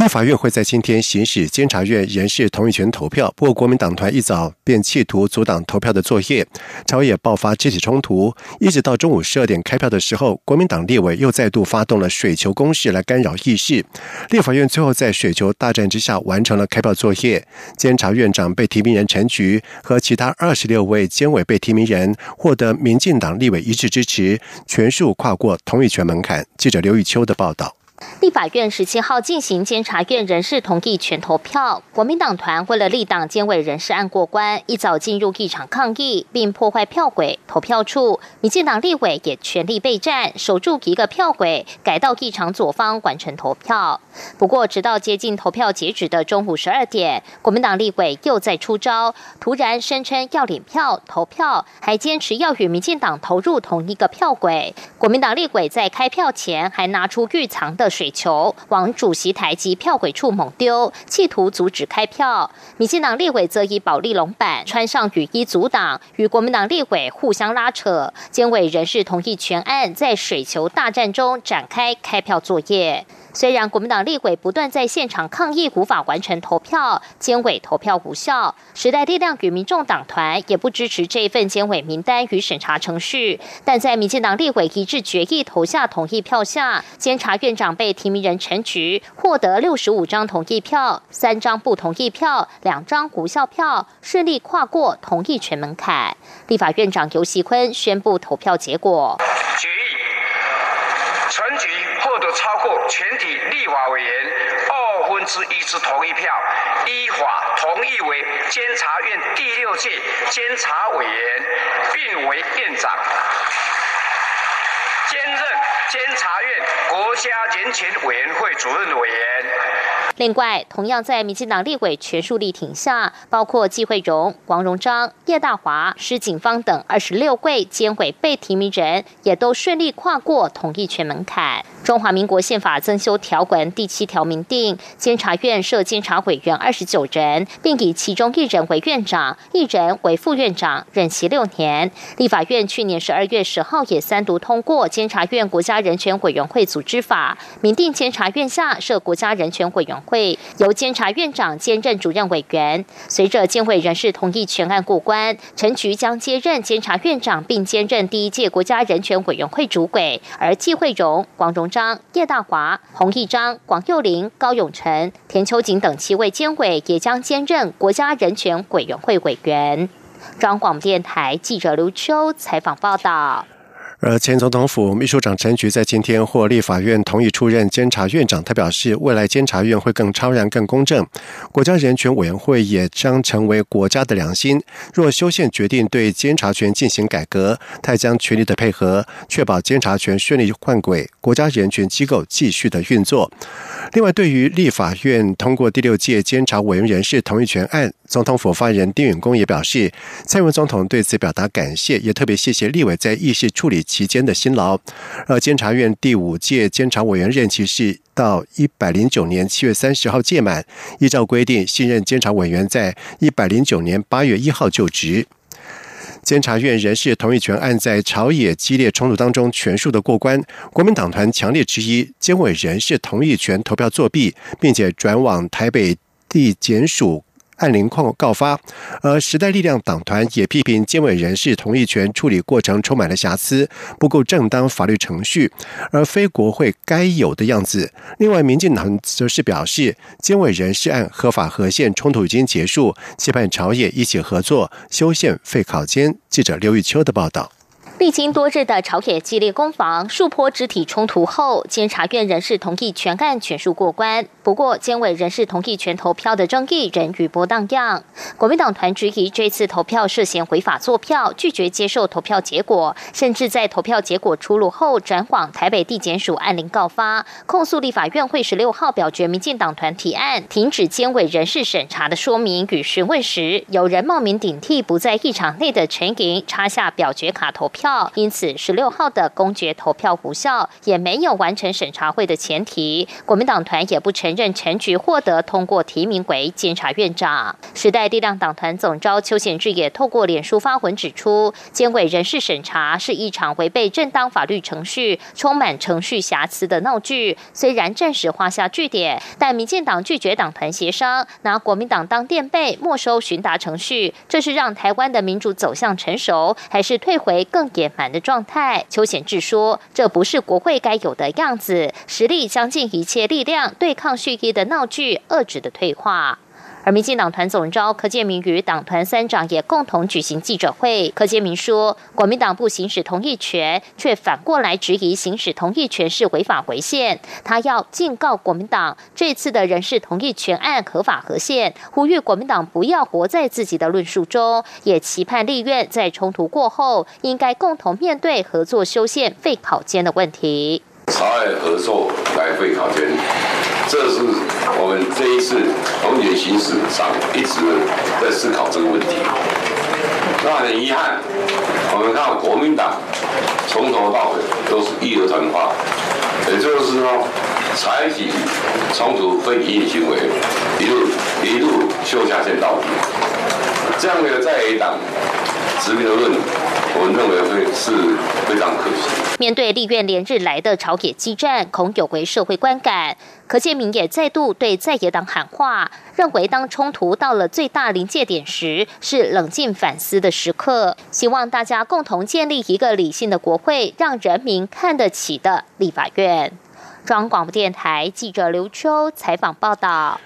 立法院会在今天行使监察院人事同意权投票，不过国民党团一早便企图阻挡投票的作业，朝野爆发肢体冲突，一直到中午十二点开票的时候，国民党立委又再度发动了水球攻势来干扰议事。立法院最后在水球大战之下完成了开票作业，监察院长被提名人陈菊和其他二十六位监委被提名人获得民进党立委一致支持，全数跨过同意权门槛。记者刘玉秋的报道。立法院十七号进行监察院人事同意权投票，国民党团为了立党监委人事案过关，一早进入议场抗议，并破坏票轨、投票处。民进党立委也全力备战，守住一个票轨，改到议场左方完成投票。不过，直到接近投票截止的中午十二点，国民党立委又在出招，突然声称要领票投票，还坚持要与民进党投入同一个票轨。国民党立委在开票前还拿出预藏的。水球往主席台及票轨处猛丢，企图阻止开票。民进党立委则以保利龙板穿上雨衣阻挡，与国民党立委互相拉扯。监委人事同意全案在水球大战中展开开票作业。虽然国民党立委不断在现场抗议无法完成投票，监委投票无效，时代力量与民众党团也不支持这份监委名单与审查程序，但在民进党立委一致决议投下同意票下，监察院长被提名人陈菊获得六十五张同意票，三张不同意票，两张无效票，顺利跨过同意权门槛。立法院长游锡坤宣布投票结果。陈局获得过全体立法委员二分之一之同意票，依法同意为监察院第六届监察委员，并为院长，监察院国家人权委员会主任委员。另外，同样在民进党立委全数力挺下，包括季惠荣、王荣章、叶大华、施景芳等二十六位监委被提名人，也都顺利跨过同意权门槛。中华民国宪法增修条文第七条明定，监察院设监察委员二十九人，并以其中一人为院长，一人为副院长，任期六年。立法院去年十二月十号也三读通过监察院国家人权委员会组织法，明定监察院下设国家人权委员会，由监察院长兼任主任委员。随着监委人事同意全案过关，陈菊将接任监察院长，并兼任第一届国家人权委员会主委，而季惠荣、黄荣。章叶大华、洪义章、广佑林、高永成、田秋瑾等七位监委也将兼任国家人权委员会委员。中广电台记者刘秋采访报道。而前总统府秘书长陈菊在今天获立法院同意出任监察院长，他表示，未来监察院会更超然、更公正，国家人权委员会也将成为国家的良心。若修宪决定对监察权进行改革，他将全力的配合，确保监察权顺利换轨，国家人权机构继续的运作。另外，对于立法院通过第六届监察委员人事同意权案，总统府发言人丁允恭也表示，蔡英文总统对此表达感谢，也特别谢谢立委在议事处理期间的辛劳。而监察院第五届监察委员任期是到一百零九年七月三十号届满，依照规定，新任监察委员在一百零九年八月一号就职。监察院人事同意权案在朝野激烈冲突当中全数的过关，国民党团强烈质疑监委人事同意权投票作弊，并且转往台北地检署。按铃况告发，而时代力量党团也批评监委人事同意权处理过程充满了瑕疵，不够正当法律程序，而非国会该有的样子。另外，民进党则是表示，监委人事案合法合宪，冲突已经结束，期盼朝野一起合作修宪废考监。记者刘玉秋的报道。历经多日的朝野激烈攻防、数波肢体冲突后，监察院人事同意全案全数过关。不过，监委人事同意全投票的争议仍余波荡漾。国民党团质疑这次投票涉嫌违法作票，拒绝接受投票结果，甚至在投票结果出炉后转往台北地检署按铃告发，控诉立法院会十六号表决民进党团提案停止监委人事审查的说明与询问时，有人冒名顶替不在议场内的陈莹插下表决卡投票。因此十六号的公决投票无效，也没有完成审查会的前提。国民党团也不承认陈菊获得通过提名为监察院长。时代力量党团总召邱显志也透过脸书发文指出，监委人事审查是一场违背正当法律程序、充满程序瑕疵的闹剧。虽然暂时画下句点，但民进党拒绝党团协商，拿国民党当垫背，没收询答程序，这是让台湾的民主走向成熟，还是退回更野蛮的状态？邱显志说，这不是国会该有的样子，实力将尽一切力量对抗蓄意的闹剧，遏制的退化。而民进党团总召柯建明与党团三长也共同举行记者会。柯建明说，国民党不行使同意权，却反过来质疑行使同意权是违法违宪。他要警告国民党，这次的人事同意权案合法合宪，呼吁国民党不要活在自己的论述中，也期盼立院在冲突过后，应该共同面对合作修宪废考间的问题。朝野合作来废考监，这是我们这一次同检行驶上一直在思考这个问题。那很遗憾，我们看国民党从头到尾都是义和团化，也就是说，采取冲突非敌行为，一路一路秀下线到底。这样的在野党执行的论，我认为会是非常可惜。面对立院连日来的朝野激战，恐有违社会观感。柯建明也再度对在野党喊话，认为当冲突到了最大临界点时，是冷静反思的时刻。希望大家共同建立一个理性的国会，让人民看得起的立法院。中央广播电台记者刘秋采访报道。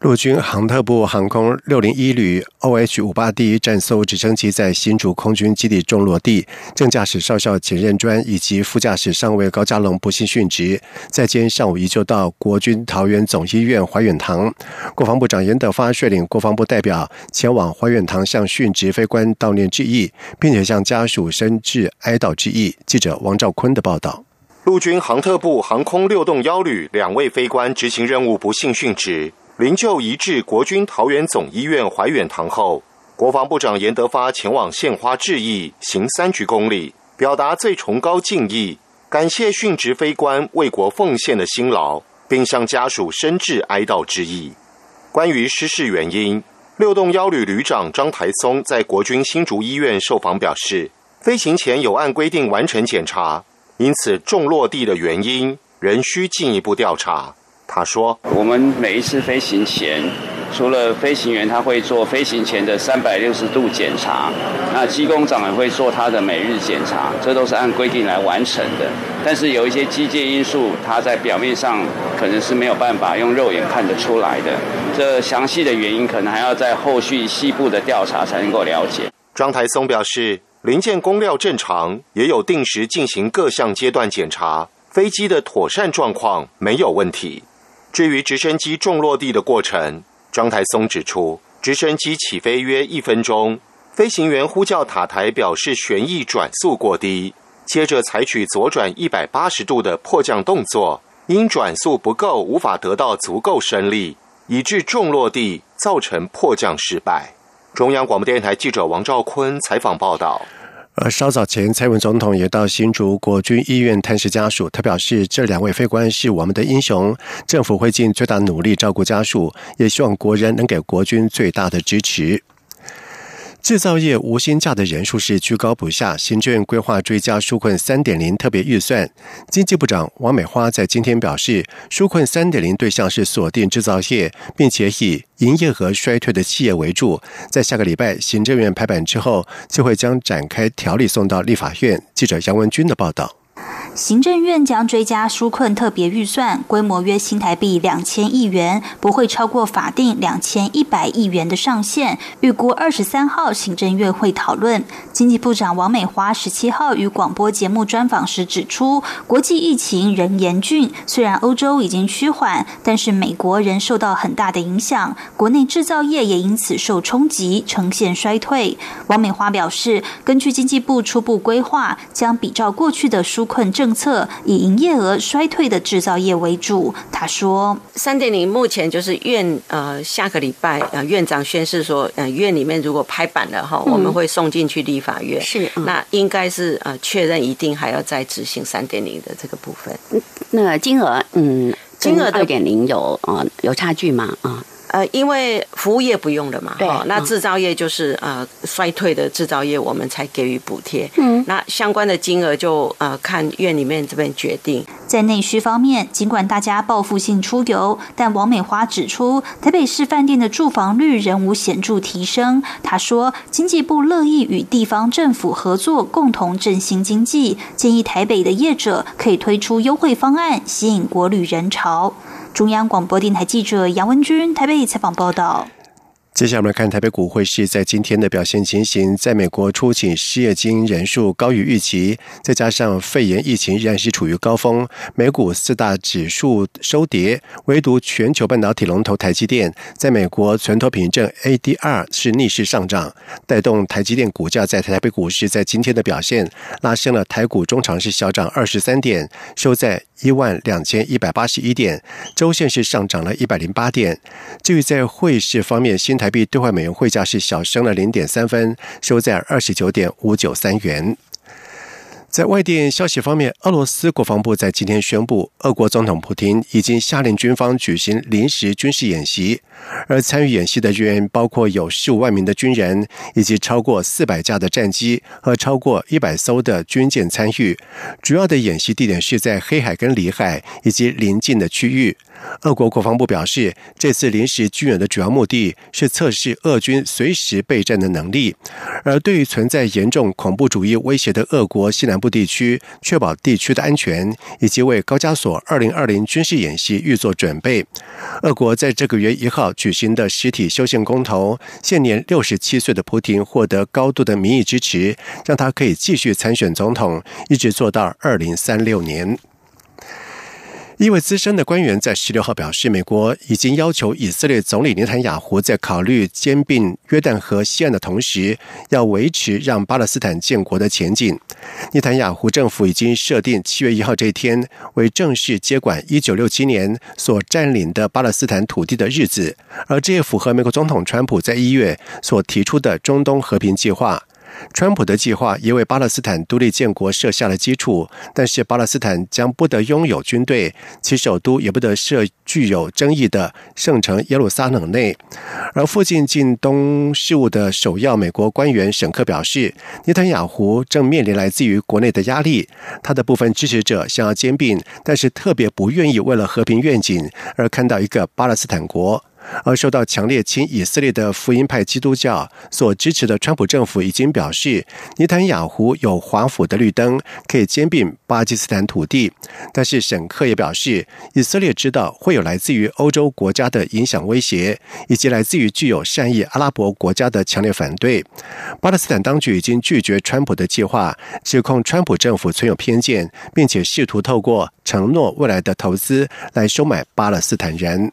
陆军航特部航空六零一旅 OH 五八 D 战搜直升机在新竹空军基地中落地，正驾驶少校简任专以及副驾驶上尉高家龙不幸殉职，在今天上午移救到国军桃园总医院怀远堂。国防部长严德发率领国防部代表前往怀远堂向殉职飞官悼念致意，并且向家属深致哀悼致意。记者王兆坤的报道：陆军航特部航空六栋幺旅两位飞官执行任务不幸殉职。灵柩移至国军桃园总医院怀远堂后，国防部长严德发前往献花致意，行三鞠躬礼，表达最崇高敬意，感谢殉职飞官为国奉献的辛劳，并向家属深致哀悼之意。关于失事原因，六栋幺旅旅长张台松在国军新竹医院受访表示，飞行前有按规定完成检查，因此重落地的原因仍需进一步调查。他说：“我们每一次飞行前，除了飞行员他会做飞行前的三百六十度检查，那机工长也会做他的每日检查，这都是按规定来完成的。但是有一些机械因素，它在表面上可能是没有办法用肉眼看得出来的。这详细的原因可能还要在后续细部的调查才能够了解。”张台松表示，零件工料正常，也有定时进行各项阶段检查，飞机的妥善状况没有问题。至于直升机重落地的过程，张台松指出，直升机起飞约一分钟，飞行员呼叫塔台表示旋翼转速过低，接着采取左转一百八十度的迫降动作，因转速不够，无法得到足够升力，以致重落地，造成迫降失败。中央广播电台记者王兆坤采访报道。而稍早前，蔡文总统也到新竹国军医院探视家属。他表示，这两位飞官是我们的英雄，政府会尽最大努力照顾家属，也希望国人能给国军最大的支持。制造业无薪假的人数是居高不下，行政院规划追加纾困三点零特别预算。经济部长王美花在今天表示，纾困三点零对象是锁定制造业，并且以营业额衰退的企业为主。在下个礼拜行政院拍板之后，就会将展开条例送到立法院。记者杨文军的报道。行政院将追加纾困特别预算，规模约新台币两千亿元，不会超过法定两千一百亿元的上限。预估二十三号行政院会讨论。经济部长王美华十七号与广播节目专访时指出，国际疫情仍严峻，虽然欧洲已经趋缓，但是美国仍受到很大的影响，国内制造业也因此受冲击，呈现衰退。王美华表示，根据经济部初步规划，将比照过去的纾困政政策，以营业额衰退的制造业为主。他说：“三点零目前就是院呃下个礼拜呃院长宣誓说，呃院里面如果拍板了哈，我们会送进去立法院。是，那应该是呃确认一定还要再执行三点零的这个部分。那金额嗯，金额二点零有啊有差距吗？啊？”呃，因为服务业不用了嘛，对，那制造业就是呃衰退的制造业，我们才给予补贴。嗯，那相关的金额就呃看院里面这边决定。在内需方面，尽管大家报复性出游，但王美花指出，台北市饭店的住房率仍无显著提升。她说，经济部乐意与地方政府合作，共同振兴经济，建议台北的业者可以推出优惠方案，吸引国旅人潮。中央广播电台记者杨文君台北采访报道。接下来我们来看台北股汇市在今天的表现情形。在美国出勤失业金人数高于预期，再加上肺炎疫情仍然是处于高峰，美股四大指数收跌，唯独全球半导体龙头台积电在美国存托凭证 ADR 是逆势上涨，带动台积电股价在台北股市在今天的表现拉升了台股中长是小涨二十三点，收在一万两千一百八十一点，周线是上涨了一百零八点。至于在汇市方面，新台币兑换美元汇价是小升了零点三分，收在二十九点五九三元。在外电消息方面，俄罗斯国防部在今天宣布，俄国总统普京已经下令军方举行临时军事演习，而参与演习的人员包括有十五万名的军人，以及超过四百架的战机和超过一百艘的军舰参与。主要的演习地点是在黑海跟里海以及邻近的区域。俄国国防部表示，这次临时军演的主要目的是测试俄军随时备战的能力，而对于存在严重恐怖主义威胁的俄国西南部地区，确保地区的安全，以及为高加索二零二零军事演习预做准备。俄国在这个月一号举行的实体修宪公投，现年六十七岁的普京获得高度的民意支持，让他可以继续参选总统，一直做到二零三六年。一位资深的官员在十六号表示，美国已经要求以色列总理内塔尼亚胡在考虑兼并约旦河西岸的同时，要维持让巴勒斯坦建国的前景。内塔尼亚胡政府已经设定七月一号这一天为正式接管一九六七年所占领的巴勒斯坦土地的日子，而这也符合美国总统川普在一月所提出的中东和平计划。川普的计划也为巴勒斯坦独立建国设下了基础，但是巴勒斯坦将不得拥有军队，其首都也不得设具有争议的圣城耶路撒冷内。而附近近东事务的首要美国官员沈克表示，内塔尼亚胡正面临来自于国内的压力，他的部分支持者想要兼并，但是特别不愿意为了和平愿景而看到一个巴勒斯坦国。而受到强烈亲以色列的福音派基督教所支持的川普政府已经表示，尼坦雅胡有华府的绿灯，可以兼并巴基斯坦土地。但是沈克也表示，以色列知道会有来自于欧洲国家的影响威胁，以及来自于具有善意阿拉伯国家的强烈反对。巴勒斯坦当局已经拒绝川普的计划，指控川普政府存有偏见，并且试图透过承诺未来的投资来收买巴勒斯坦人。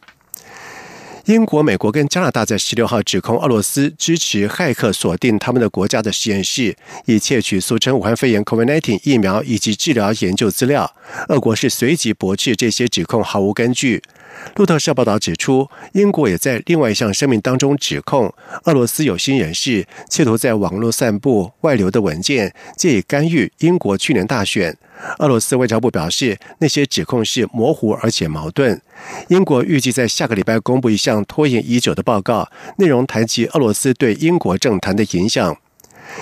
英国、美国跟加拿大在十六号指控俄罗斯支持骇客锁定他们的国家的实验室，以窃取俗称武汉肺炎 （COVID-19） 疫苗以及治疗研究资料。俄国是随即驳斥这些指控毫无根据。路透社报道指出，英国也在另外一项声明当中指控俄罗斯有心人士企图在网络散布外流的文件，借以干预英国去年大选。俄罗斯外交部表示，那些指控是模糊而且矛盾。英国预计在下个礼拜公布一项拖延已久的报告，内容谈及俄罗斯对英国政坛的影响。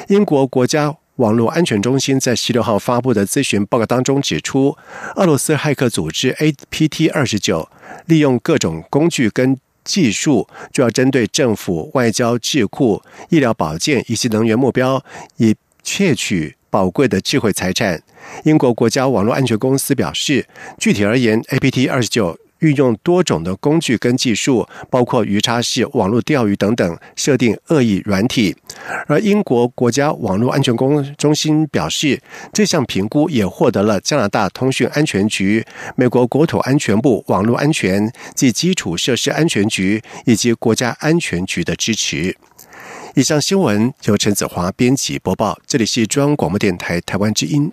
英国国家网络安全中心在十六号发布的咨询报告当中指出，俄罗斯骇客组织 APT 二十九利用各种工具跟技术，就要针对政府、外交、智库、医疗保健以及能源目标，以窃取宝贵的智慧财产。英国国家网络安全公司表示，具体而言，APT 二十九运用多种的工具跟技术，包括鱼叉式网络钓鱼等等，设定恶意软体。而英国国家网络安全公中心表示，这项评估也获得了加拿大通讯安全局、美国国土安全部网络安全及基础设施安全局以及国家安全局的支持。以上新闻由陈子华编辑播报，这里是中央广播电台台湾之音。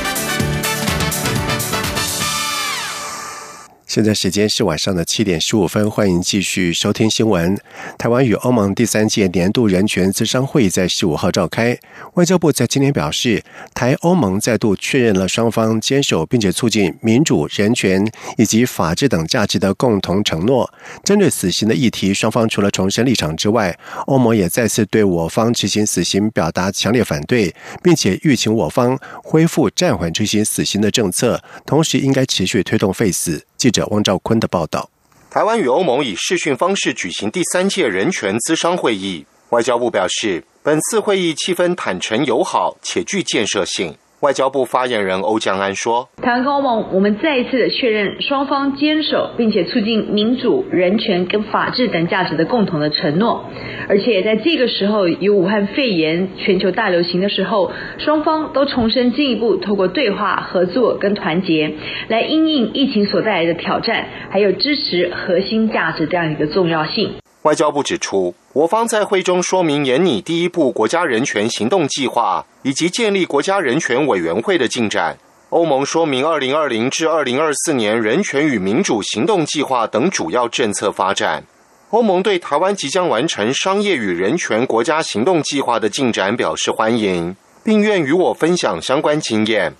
现在时间是晚上的七点十五分，欢迎继续收听新闻。台湾与欧盟第三届年度人权咨商会在十五号召开。外交部在今天表示，台欧盟再度确认了双方坚守并且促进民主、人权以及法治等价值的共同承诺。针对死刑的议题，双方除了重申立场之外，欧盟也再次对我方执行死刑表达强烈反对，并且吁请我方恢复暂缓执行死刑的政策，同时应该持续推动废死。记者汪兆坤的报道：台湾与欧盟以视讯方式举行第三届人权咨商会议。外交部表示，本次会议气氛坦诚友好且具建设性。外交部发言人欧江安说：“台湾跟欧盟，我们再一次的确认双方坚守并且促进民主、人权跟法治等价值的共同的承诺，而且在这个时候，有武汉肺炎全球大流行的时候，双方都重申进一步透过对话、合作跟团结，来应应疫情所带来的挑战，还有支持核心价值这样一个重要性。”外交部指出，我方在会中说明研拟第一部国家人权行动计划以及建立国家人权委员会的进展。欧盟说明二零二零至二零二四年人权与民主行动计划等主要政策发展。欧盟对台湾即将完成商业与人权国家行动计划的进展表示欢迎，并愿与我分享相关经验。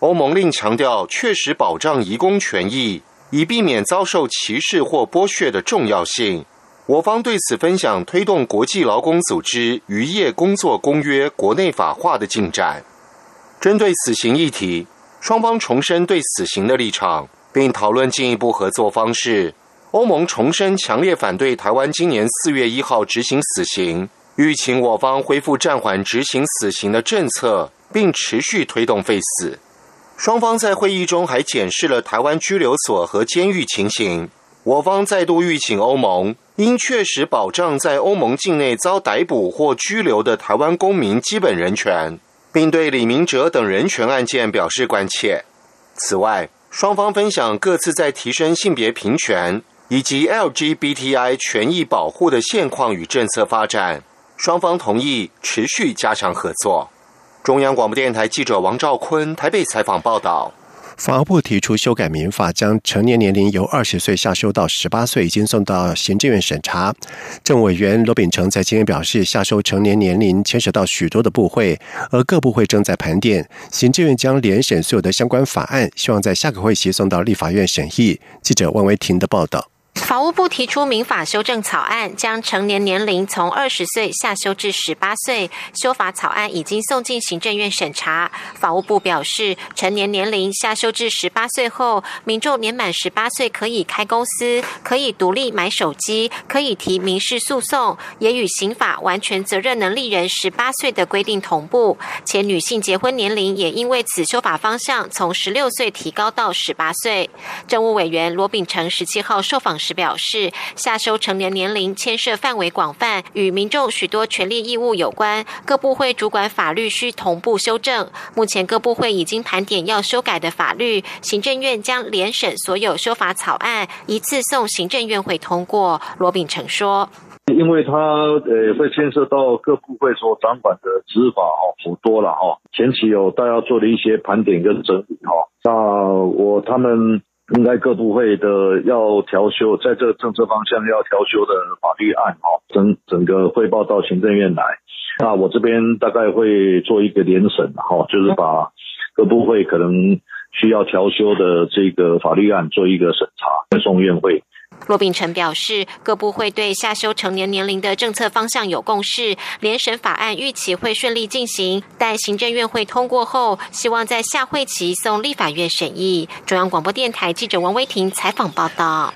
欧盟另强调确实保障移工权益，以避免遭受歧视或剥削的重要性。我方对此分享推动国际劳工组织渔业工作公约国内法化的进展。针对死刑议题，双方重申对死刑的立场，并讨论进一步合作方式。欧盟重申强烈反对台湾今年四月一号执行死刑，欲请我方恢复暂缓执行死刑的政策，并持续推动废死。双方在会议中还检视了台湾拘留所和监狱情形。我方再度吁请欧盟。应确实保障在欧盟境内遭逮捕或拘留的台湾公民基本人权，并对李明哲等人权案件表示关切。此外，双方分享各自在提升性别平权以及 LGBTI 权益保护的现况与政策发展。双方同意持续加强合作。中央广播电台记者王兆坤台北采访报道。法务部提出修改民法，将成年年龄由二十岁下修到十八岁，已经送到行政院审查。政委员罗秉成在今天表示，下修成年年龄牵涉到许多的部会，而各部会正在盘点。行政院将联审所有的相关法案，希望在下个会期送到立法院审议。记者万维婷的报道。法务部提出民法修正草案，将成年年龄从二十岁下修至十八岁。修法草案已经送进行政院审查。法务部表示，成年年龄下修至十八岁后，民众年满十八岁可以开公司，可以独立买手机，可以提民事诉讼，也与刑法完全责任能力人十八岁的规定同步。且女性结婚年龄也因为此修法方向，从十六岁提高到十八岁。政务委员罗秉成十七号受访时。表示，下修成年年龄牵涉范围广泛，与民众许多权利义务有关，各部会主管法律需同步修正。目前各部会已经盘点要修改的法律，行政院将联审所有修法草案，一次送行政院会通过。罗秉成说：“因为他呃会牵涉到各部会所掌管的执法哦，好多了哦。前期有大家做了一些盘点跟整理哦，那我他们。”应该各部会的要调休，在这政策方向要调休的法律案，哈，整整个汇报到行政院来。那我这边大概会做一个联审，哈，就是把各部会可能需要调休的这个法律案做一个审查，送院会。骆秉成表示，各部会对下修成年年龄的政策方向有共识，联审法案预期会顺利进行。待行政院会通过后，希望在下会期送立法院审议。中央广播电台记者王威婷采访报道。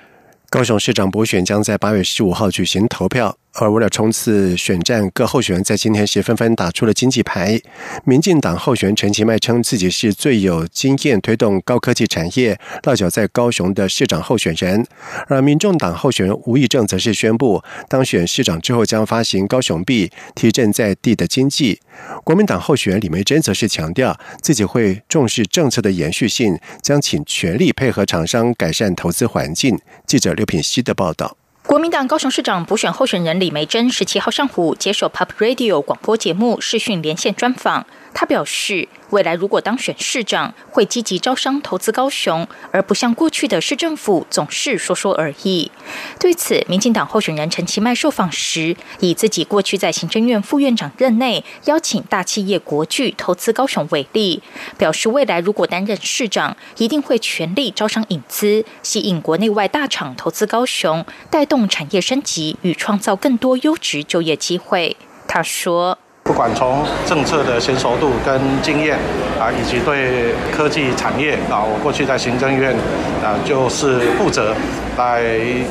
高雄市长补选将在八月十五号举行投票。而为了冲刺选战，各候选人在今天时纷纷打出了经济牌。民进党候选人陈其迈称自己是最有经验推动高科技产业、落脚在高雄的市长候选人。而民众党候选人吴益政则是宣布，当选市长之后将发行高雄币，提振在地的经济。国民党候选人李梅珍则是强调，自己会重视政策的延续性，将请全力配合厂商改善投资环境。记者刘品希的报道。国民党高雄市长补选候选人李梅珍十七号上午接受 Pop Radio 广播节目视讯连线专访，他表示。未来如果当选市长，会积极招商投资高雄，而不像过去的市政府总是说说而已。对此，民进党候选人陈其迈受访时，以自己过去在行政院副院长任内邀请大企业国巨投资高雄为例，表示未来如果担任市长，一定会全力招商引资，吸引国内外大厂投资高雄，带动产业升级与创造更多优质就业机会。他说。不管从政策的成熟度跟经验啊，以及对科技产业啊，我过去在行政院啊，就是负责来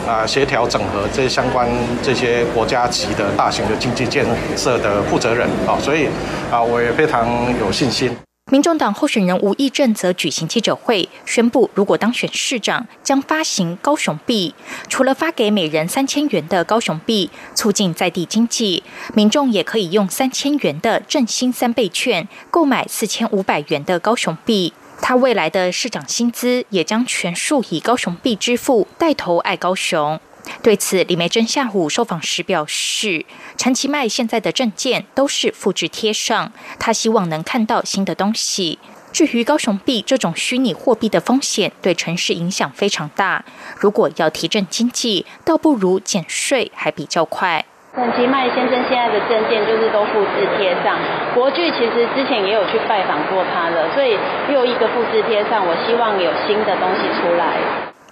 啊协调整合这相关这些国家级的大型的经济建设的负责人啊，所以啊，我也非常有信心。民众党候选人吴益政则举行记者会，宣布如果当选市长，将发行高雄币。除了发给每人三千元的高雄币，促进在地经济，民众也可以用三千元的振兴三倍券购买四千五百元的高雄币。他未来的市长薪资也将全数以高雄币支付，带头爱高雄。对此，李梅珍下午受访时表示，陈其迈现在的证件都是复制贴上，他希望能看到新的东西。至于高雄币这种虚拟货币的风险，对城市影响非常大。如果要提振经济，倒不如减税还比较快。陈其迈先生现在的证件就是都复制贴上，国巨其实之前也有去拜访过他了，所以又一个复制贴上，我希望有新的东西出来。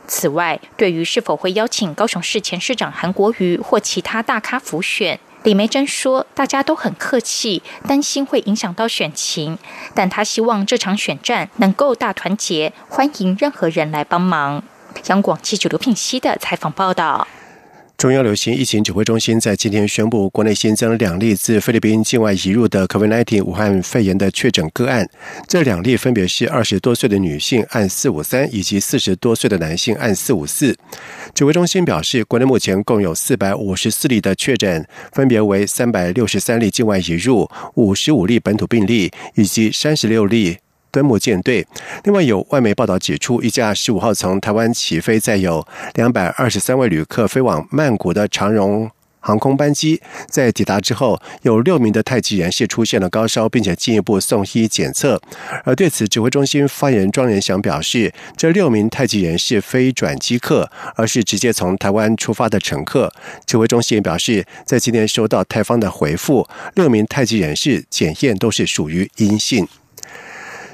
此外，对于是否会邀请高雄市前市长韩国瑜或其他大咖辅选，李梅珍说：“大家都很客气，担心会影响到选情，但他希望这场选战能够大团结，欢迎任何人来帮忙。”央广记者刘品熙的采访报道。中央流行疫情指挥中心在今天宣布，国内新增两例自菲律宾境外移入的 COVID-19 武汉肺炎的确诊个案。这两例分别是二十多岁的女性按四五三，以及四十多岁的男性按四五四。指挥中心表示，国内目前共有四百五十四例的确诊，分别为三百六十三例境外移入、五十五例本土病例以及三十六例。敦睦舰队。另外，有外媒报道指出，一架十五号从台湾起飞、载有两百二十三位旅客飞往曼谷的长荣航空班机，在抵达之后，有六名的泰籍人士出现了高烧，并且进一步送医检测。而对此，指挥中心发言人庄仁祥表示，这六名泰籍人士非转机客，而是直接从台湾出发的乘客。指挥中心也表示，在今天收到泰方的回复，六名泰籍人士检验都是属于阴性。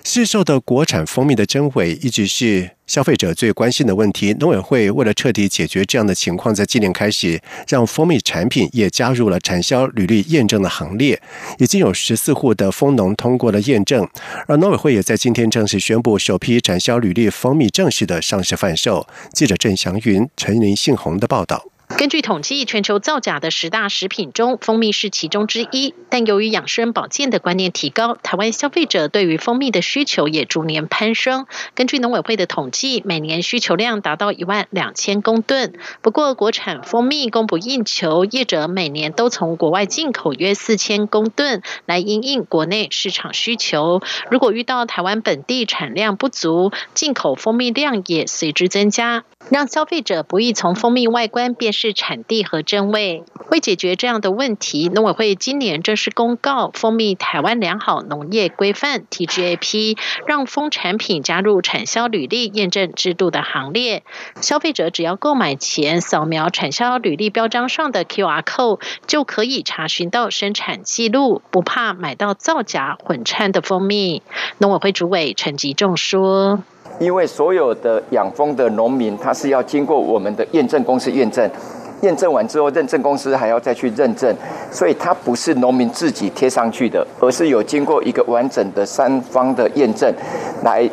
市售的国产蜂蜜的真伪一直是消费者最关心的问题。农委会为了彻底解决这样的情况，在今年开始让蜂蜜产品也加入了产销履历验证的行列，已经有十四户的蜂农通过了验证。而农委会也在今天正式宣布，首批产销履历蜂蜜正式的上市贩售。记者郑祥云、陈林信宏的报道。根据统计，全球造假的十大食品中，蜂蜜是其中之一。但由于养生保健的观念提高，台湾消费者对于蜂蜜的需求也逐年攀升。根据农委会的统计，每年需求量达到一万两千公吨。不过，国产蜂蜜供不应求，业者每年都从国外进口约四千公吨来应应国内市场需求。如果遇到台湾本地产量不足，进口蜂蜜量也随之增加，让消费者不易从蜂蜜外观辨识。是产地和真味。为解决这样的问题，农委会今年正式公告《蜂蜜台湾良好农业规范》（TGAP），让蜂产品加入产销履历验证制度的行列。消费者只要购买前扫描产销履历标章上的 QR code，就可以查询到生产记录，不怕买到造假混掺的蜂蜜。农委会主委陈吉仲说。因为所有的养蜂的农民，他是要经过我们的验证公司验证，验证完之后，认证公司还要再去认证，所以它不是农民自己贴上去的，而是有经过一个完整的三方的验证，来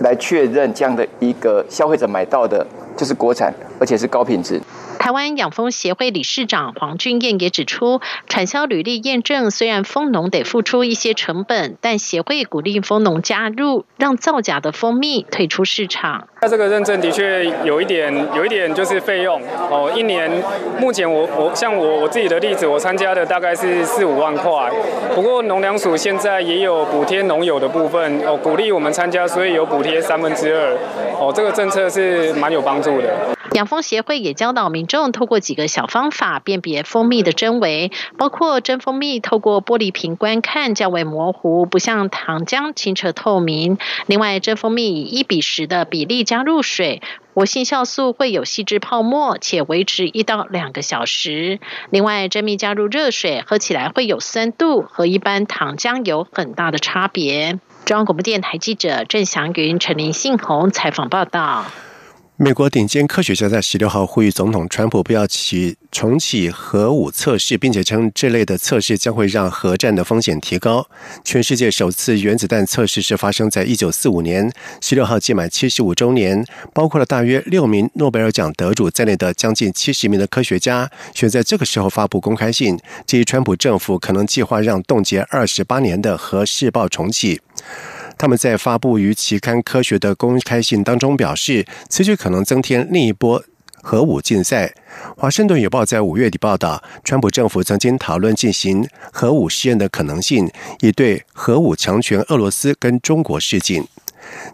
来确认这样的一个消费者买到的就是国产，而且是高品质。台湾养蜂协会理事长黄俊彦也指出，产销履历验证虽然蜂农得付出一些成本，但协会鼓励蜂农加入，让造假的蜂蜜退出市场。那这个认证的确有一点，有一点就是费用哦。一年目前我我像我我自己的例子，我参加的大概是四五万块。不过农粮署现在也有补贴农友的部分哦，鼓励我们参加，所以有补贴三分之二哦。这个政策是蛮有帮助的。养蜂协会也教导民众透过几个小方法辨别蜂蜜的真伪，包括真蜂蜜透过玻璃瓶观看较为模糊，不像糖浆清澈透明。另外，真蜂蜜以一比十的比例加加入水。活性酵素会有细致泡沫，且维持一到两个小时。另外，珍蜜加入热水，喝起来会有酸度，和一般糖浆有很大的差别。中央广播电台记者郑祥云、陈林信宏采访报道。美国顶尖科学家在十六号呼吁总统川普不要起重启核武测试，并且称这类的测试将会让核战的风险提高。全世界首次原子弹测试是发生在一九四五年。十六号届满七十五周年，包括了大约六名诺贝尔奖得主在内的将近七十名的科学家选在这个时候发布公开信，质疑川普政府可能计划让冻结二十八年的核试爆重启。他们在发布于期刊《科学》的公开信当中表示，此举可能增添另一波核武竞赛。《华盛顿邮报》在五月底报道，川普政府曾经讨论进行核武试验的可能性，以对核武强权俄罗斯跟中国示警。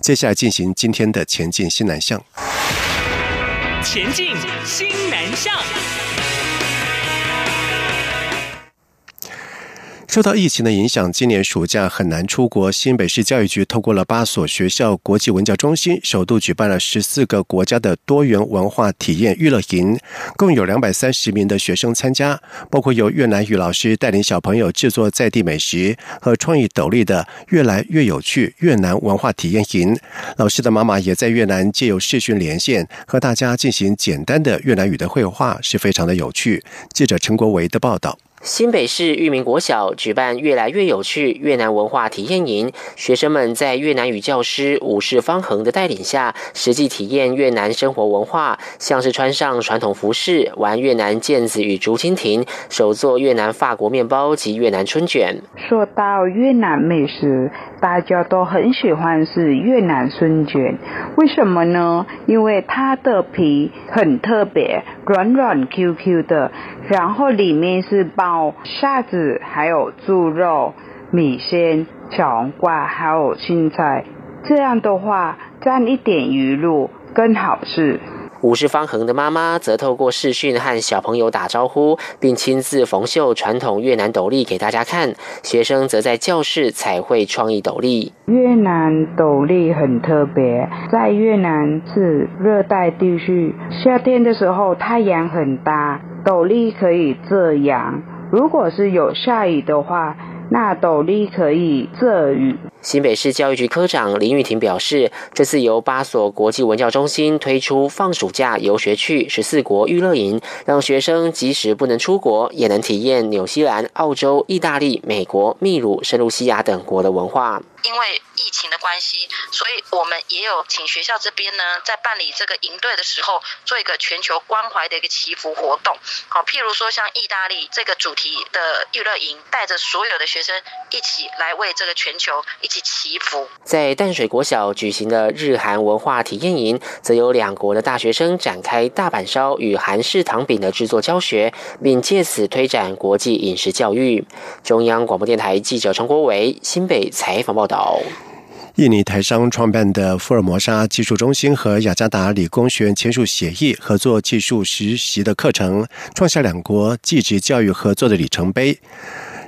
接下来进行今天的前进新南向。前进新南向。受到疫情的影响，今年暑假很难出国。新北市教育局透过了八所学校国际文教中心，首度举办了十四个国家的多元文化体验娱乐营，共有两百三十名的学生参加，包括由越南语老师带领小朋友制作在地美食和创意斗笠的越来越有趣越南文化体验营。老师的妈妈也在越南借由视讯连线和大家进行简单的越南语的绘画，是非常的有趣。记者陈国维的报道。新北市裕民国小举办越来越有趣越南文化体验营，学生们在越南语教师武士方恒的带领下，实际体验越南生活文化，像是穿上传统服饰、玩越南毽子与竹蜻蜓、手做越南法国面包及越南春卷。说到越南美食，大家都很喜欢是越南春卷，为什么呢？因为它的皮很特别，软软 Q Q 的，然后里面是包。沙子，还有猪肉、米线、小黄瓜，还有青菜，这样的话蘸一点鱼露更好吃。五十方恒的妈妈则透过视讯和小朋友打招呼，并亲自缝绣传统越南斗笠给大家看。学生则在教室彩绘创意斗笠。越南斗笠很特别，在越南是热带地区，夏天的时候太阳很大，斗笠可以遮阳。如果是有下雨的话，那斗笠可以遮雨。新北市教育局科长林玉婷表示，这次由八所国际文教中心推出放暑假游学去十四国娱乐营，让学生即使不能出国，也能体验纽西兰、澳洲、意大利、美国、秘鲁、圣露西亚等国的文化。因为疫情的关系，所以我们也有请学校这边呢，在办理这个营队的时候，做一个全球关怀的一个祈福活动。好，譬如说像意大利这个主题的娱乐营，带着所有的学生一起来为这个全球一起祈福。在淡水国小举行的日韩文化体验营，则有两国的大学生展开大阪烧与韩式糖饼的制作教学，并借此推展国际饮食教育。中央广播电台记者陈国伟新北采访报道。印尼台商创办的福尔摩沙技术中心和雅加达理工学院签署协议，合作技术实习的课程，创下两国技职教育合作的里程碑。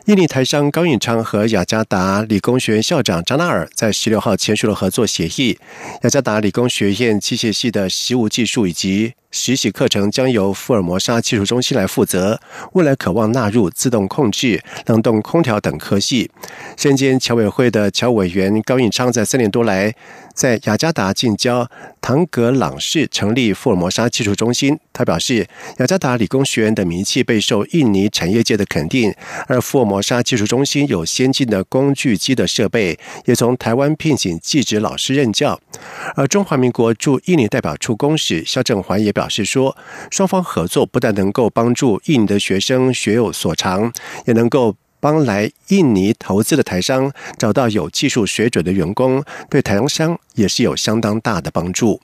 印尼台商高运昌和雅加达理工学院校长扎纳尔在十六号签署了合作协议。雅加达理工学院机械系的习务技术以及实习课程将由福尔摩沙技术中心来负责，未来渴望纳入自动控制、冷冻空调等科系。身兼侨委会的侨委员高运昌在三年多来。在雅加达近郊唐格朗市成立福尔摩沙技术中心。他表示，雅加达理工学院的名气备受印尼产业界的肯定，而福尔摩沙技术中心有先进的工具机的设备，也从台湾聘请技职老师任教。而中华民国驻印尼代表处公使肖正环也表表示说，双方合作不但能够帮助印尼的学生学有所长，也能够。帮来印尼投资的台商找到有技术水准的员工，对台商也是有相当大的帮助。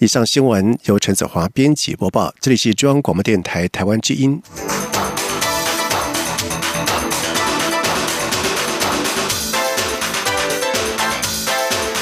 以上新闻由陈子华编辑播报，这里是中央广播电台台湾之音。